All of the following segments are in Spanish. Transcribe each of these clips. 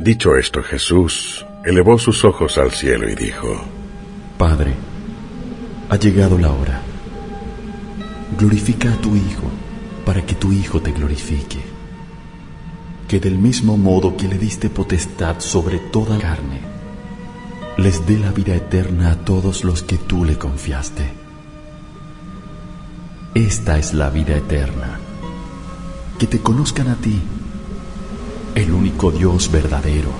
Dicho esto, Jesús elevó sus ojos al cielo y dijo, Padre, ha llegado la hora. Glorifica a tu Hijo para que tu Hijo te glorifique. Que del mismo modo que le diste potestad sobre toda carne, les dé la vida eterna a todos los que tú le confiaste. Esta es la vida eterna, que te conozcan a ti Dios verdadero,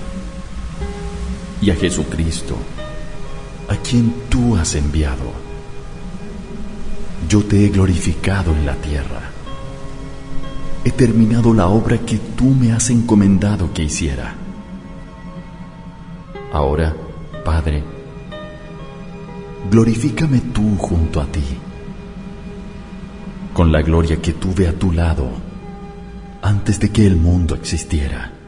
y a Jesucristo, a quien tú has enviado. Yo te he glorificado en la tierra. He terminado la obra que tú me has encomendado que hiciera. Ahora, Padre, glorifícame tú junto a ti, con la gloria que tuve a tu lado antes de que el mundo existiera.